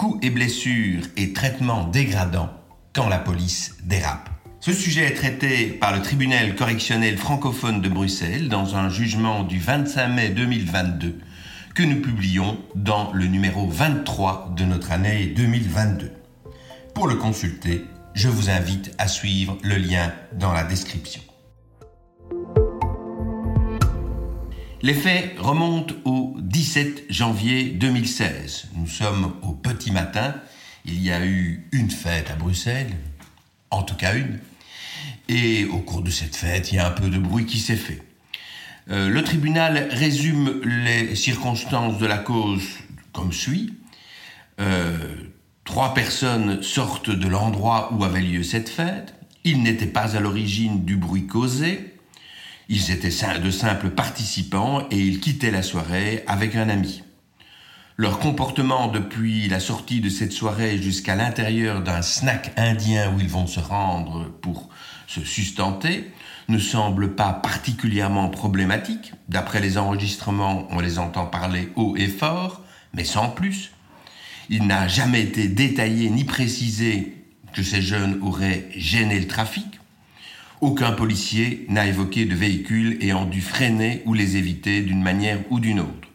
coups et blessures et traitements dégradants quand la police dérape. Ce sujet est traité par le tribunal correctionnel francophone de Bruxelles dans un jugement du 25 mai 2022 que nous publions dans le numéro 23 de notre année 2022. Pour le consulter, je vous invite à suivre le lien dans la description. Les faits remontent au 17 janvier 2016. Nous sommes au petit matin. Il y a eu une fête à Bruxelles, en tout cas une. Et au cours de cette fête, il y a un peu de bruit qui s'est fait. Euh, le tribunal résume les circonstances de la cause comme suit. Euh, trois personnes sortent de l'endroit où avait lieu cette fête. Ils n'étaient pas à l'origine du bruit causé. Ils étaient de simples participants et ils quittaient la soirée avec un ami. Leur comportement depuis la sortie de cette soirée jusqu'à l'intérieur d'un snack indien où ils vont se rendre pour se sustenter ne semble pas particulièrement problématique. D'après les enregistrements, on les entend parler haut et fort, mais sans plus. Il n'a jamais été détaillé ni précisé que ces jeunes auraient gêné le trafic. Aucun policier n'a évoqué de véhicules ayant dû freiner ou les éviter d'une manière ou d'une autre.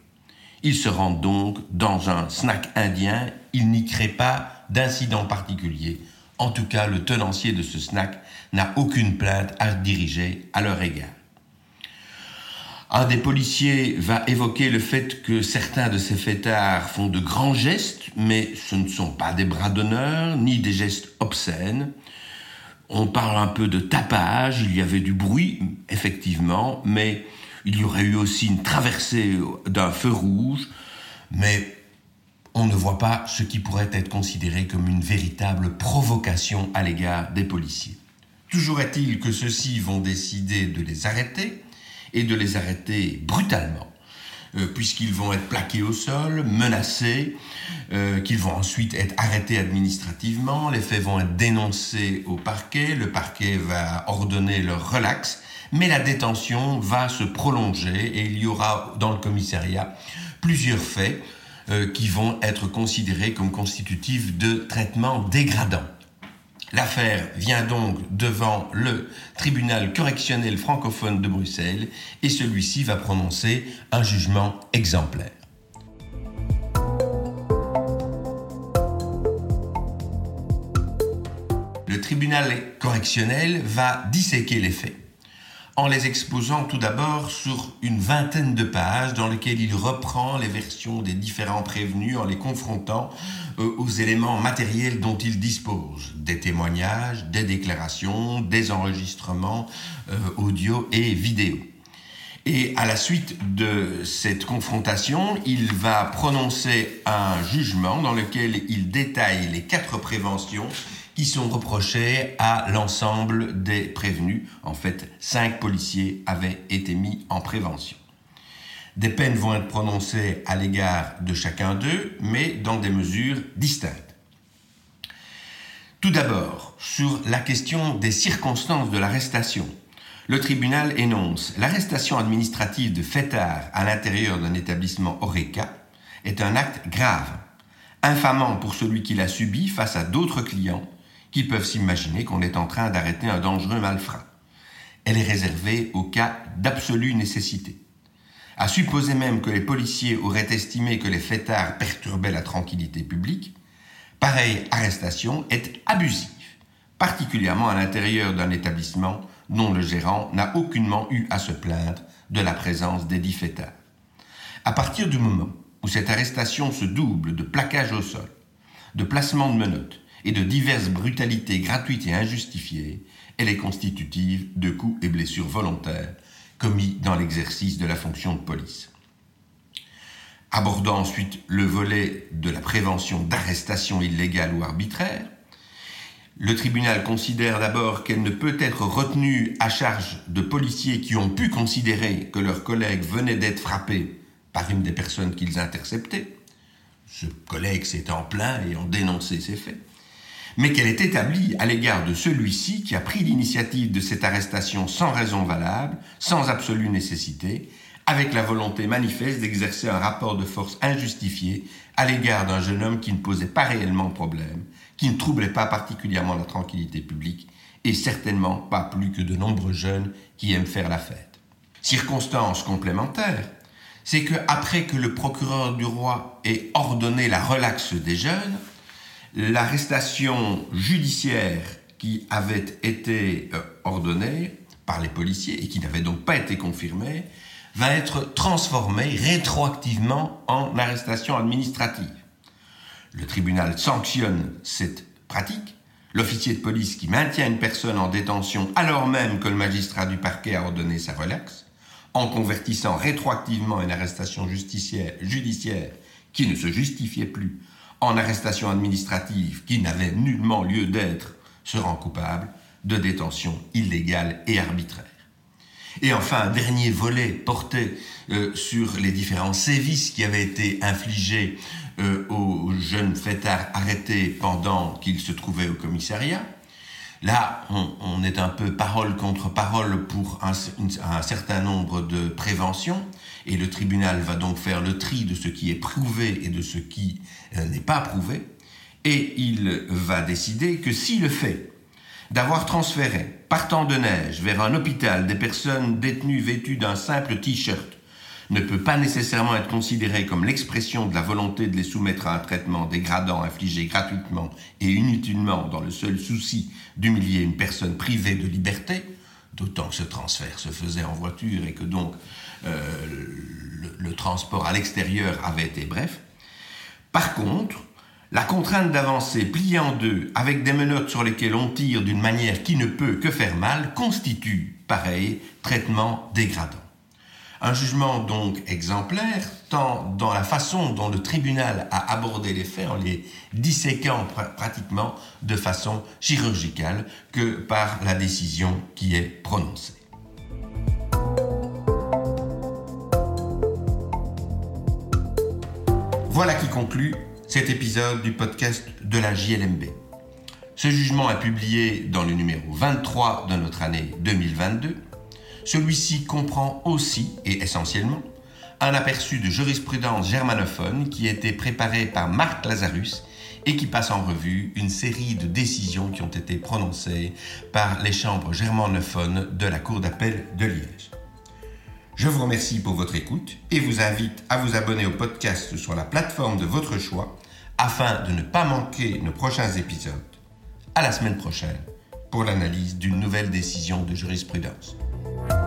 Ils se rendent donc dans un snack indien, il n'y crée pas d'incident particulier. En tout cas, le tenancier de ce snack n'a aucune plainte à diriger à leur égard. Un des policiers va évoquer le fait que certains de ces fêtards font de grands gestes, mais ce ne sont pas des bras d'honneur, ni des gestes obscènes. On parle un peu de tapage, il y avait du bruit, effectivement, mais il y aurait eu aussi une traversée d'un feu rouge, mais on ne voit pas ce qui pourrait être considéré comme une véritable provocation à l'égard des policiers. Toujours est-il que ceux-ci vont décider de les arrêter, et de les arrêter brutalement. Euh, puisqu'ils vont être plaqués au sol, menacés, euh, qu'ils vont ensuite être arrêtés administrativement, les faits vont être dénoncés au parquet, le parquet va ordonner leur relax, mais la détention va se prolonger et il y aura dans le commissariat plusieurs faits euh, qui vont être considérés comme constitutifs de traitements dégradants. L'affaire vient donc devant le tribunal correctionnel francophone de Bruxelles et celui-ci va prononcer un jugement exemplaire. Le tribunal correctionnel va disséquer les faits en les exposant tout d'abord sur une vingtaine de pages dans lesquelles il reprend les versions des différents prévenus en les confrontant euh, aux éléments matériels dont il dispose, des témoignages, des déclarations, des enregistrements euh, audio et vidéo. Et à la suite de cette confrontation, il va prononcer un jugement dans lequel il détaille les quatre préventions qui sont reprochés à l'ensemble des prévenus. En fait, cinq policiers avaient été mis en prévention. Des peines vont être prononcées à l'égard de chacun d'eux, mais dans des mesures distinctes. Tout d'abord, sur la question des circonstances de l'arrestation, le tribunal énonce l'arrestation administrative de fêtard à l'intérieur d'un établissement ORECA est un acte grave, infamant pour celui qui l'a subi face à d'autres clients qui peuvent s'imaginer qu'on est en train d'arrêter un dangereux malfrat. Elle est réservée au cas d'absolue nécessité. À supposer même que les policiers auraient estimé que les fêtards perturbaient la tranquillité publique, pareille arrestation est abusive, particulièrement à l'intérieur d'un établissement dont le gérant n'a aucunement eu à se plaindre de la présence des dix fêtards. À partir du moment où cette arrestation se double de plaquage au sol, de placement de menottes, et de diverses brutalités gratuites et injustifiées, elle est constitutive de coups et blessures volontaires commis dans l'exercice de la fonction de police. abordant ensuite le volet de la prévention d'arrestation illégale ou arbitraire. Le tribunal considère d'abord qu'elle ne peut être retenue à charge de policiers qui ont pu considérer que leurs collègues venaient d'être frappés par une des personnes qu'ils interceptaient. Ce collègue s'est en plaint et ont dénoncé ces faits. Mais qu'elle est établie à l'égard de celui-ci qui a pris l'initiative de cette arrestation sans raison valable, sans absolue nécessité, avec la volonté manifeste d'exercer un rapport de force injustifié à l'égard d'un jeune homme qui ne posait pas réellement problème, qui ne troublait pas particulièrement la tranquillité publique, et certainement pas plus que de nombreux jeunes qui aiment faire la fête. Circonstance complémentaire, c'est que après que le procureur du roi ait ordonné la relaxe des jeunes, l'arrestation judiciaire qui avait été euh, ordonnée par les policiers et qui n'avait donc pas été confirmée va être transformée rétroactivement en arrestation administrative. Le tribunal sanctionne cette pratique. L'officier de police qui maintient une personne en détention alors même que le magistrat du parquet a ordonné sa relaxe, en convertissant rétroactivement une arrestation judiciaire qui ne se justifiait plus en arrestation administrative qui n'avait nullement lieu d'être, se rend coupable de détention illégale et arbitraire. Et enfin, dernier volet porté euh, sur les différents sévices qui avaient été infligés euh, aux jeunes fêtards arrêtés pendant qu'ils se trouvaient au commissariat. Là, on, est un peu parole contre parole pour un, certain nombre de préventions, et le tribunal va donc faire le tri de ce qui est prouvé et de ce qui euh, n'est pas prouvé, et il va décider que si le fait d'avoir transféré, partant de neige, vers un hôpital des personnes détenues vêtues d'un simple t-shirt ne peut pas nécessairement être considéré comme l'expression de la volonté de les soumettre à un traitement dégradant infligé gratuitement et inutilement dans le seul souci d'humilier une personne privée de liberté, d'autant que ce transfert se faisait en voiture et que donc euh, le, le transport à l'extérieur avait été bref. Par contre, la contrainte d'avancer pliée en deux avec des menottes sur lesquelles on tire d'une manière qui ne peut que faire mal constitue, pareil, traitement dégradant. Un jugement donc exemplaire, tant dans la façon dont le tribunal a abordé les faits, en les disséquant pratiquement de façon chirurgicale, que par la décision qui est prononcée. Voilà qui conclut cet épisode du podcast de la JLMB. Ce jugement est publié dans le numéro 23 de notre année 2022. Celui-ci comprend aussi et essentiellement un aperçu de jurisprudence germanophone qui a été préparé par Marc Lazarus et qui passe en revue une série de décisions qui ont été prononcées par les chambres germanophones de la Cour d'appel de Liège. Je vous remercie pour votre écoute et vous invite à vous abonner au podcast sur la plateforme de votre choix afin de ne pas manquer nos prochains épisodes. À la semaine prochaine pour l'analyse d'une nouvelle décision de jurisprudence. Bye.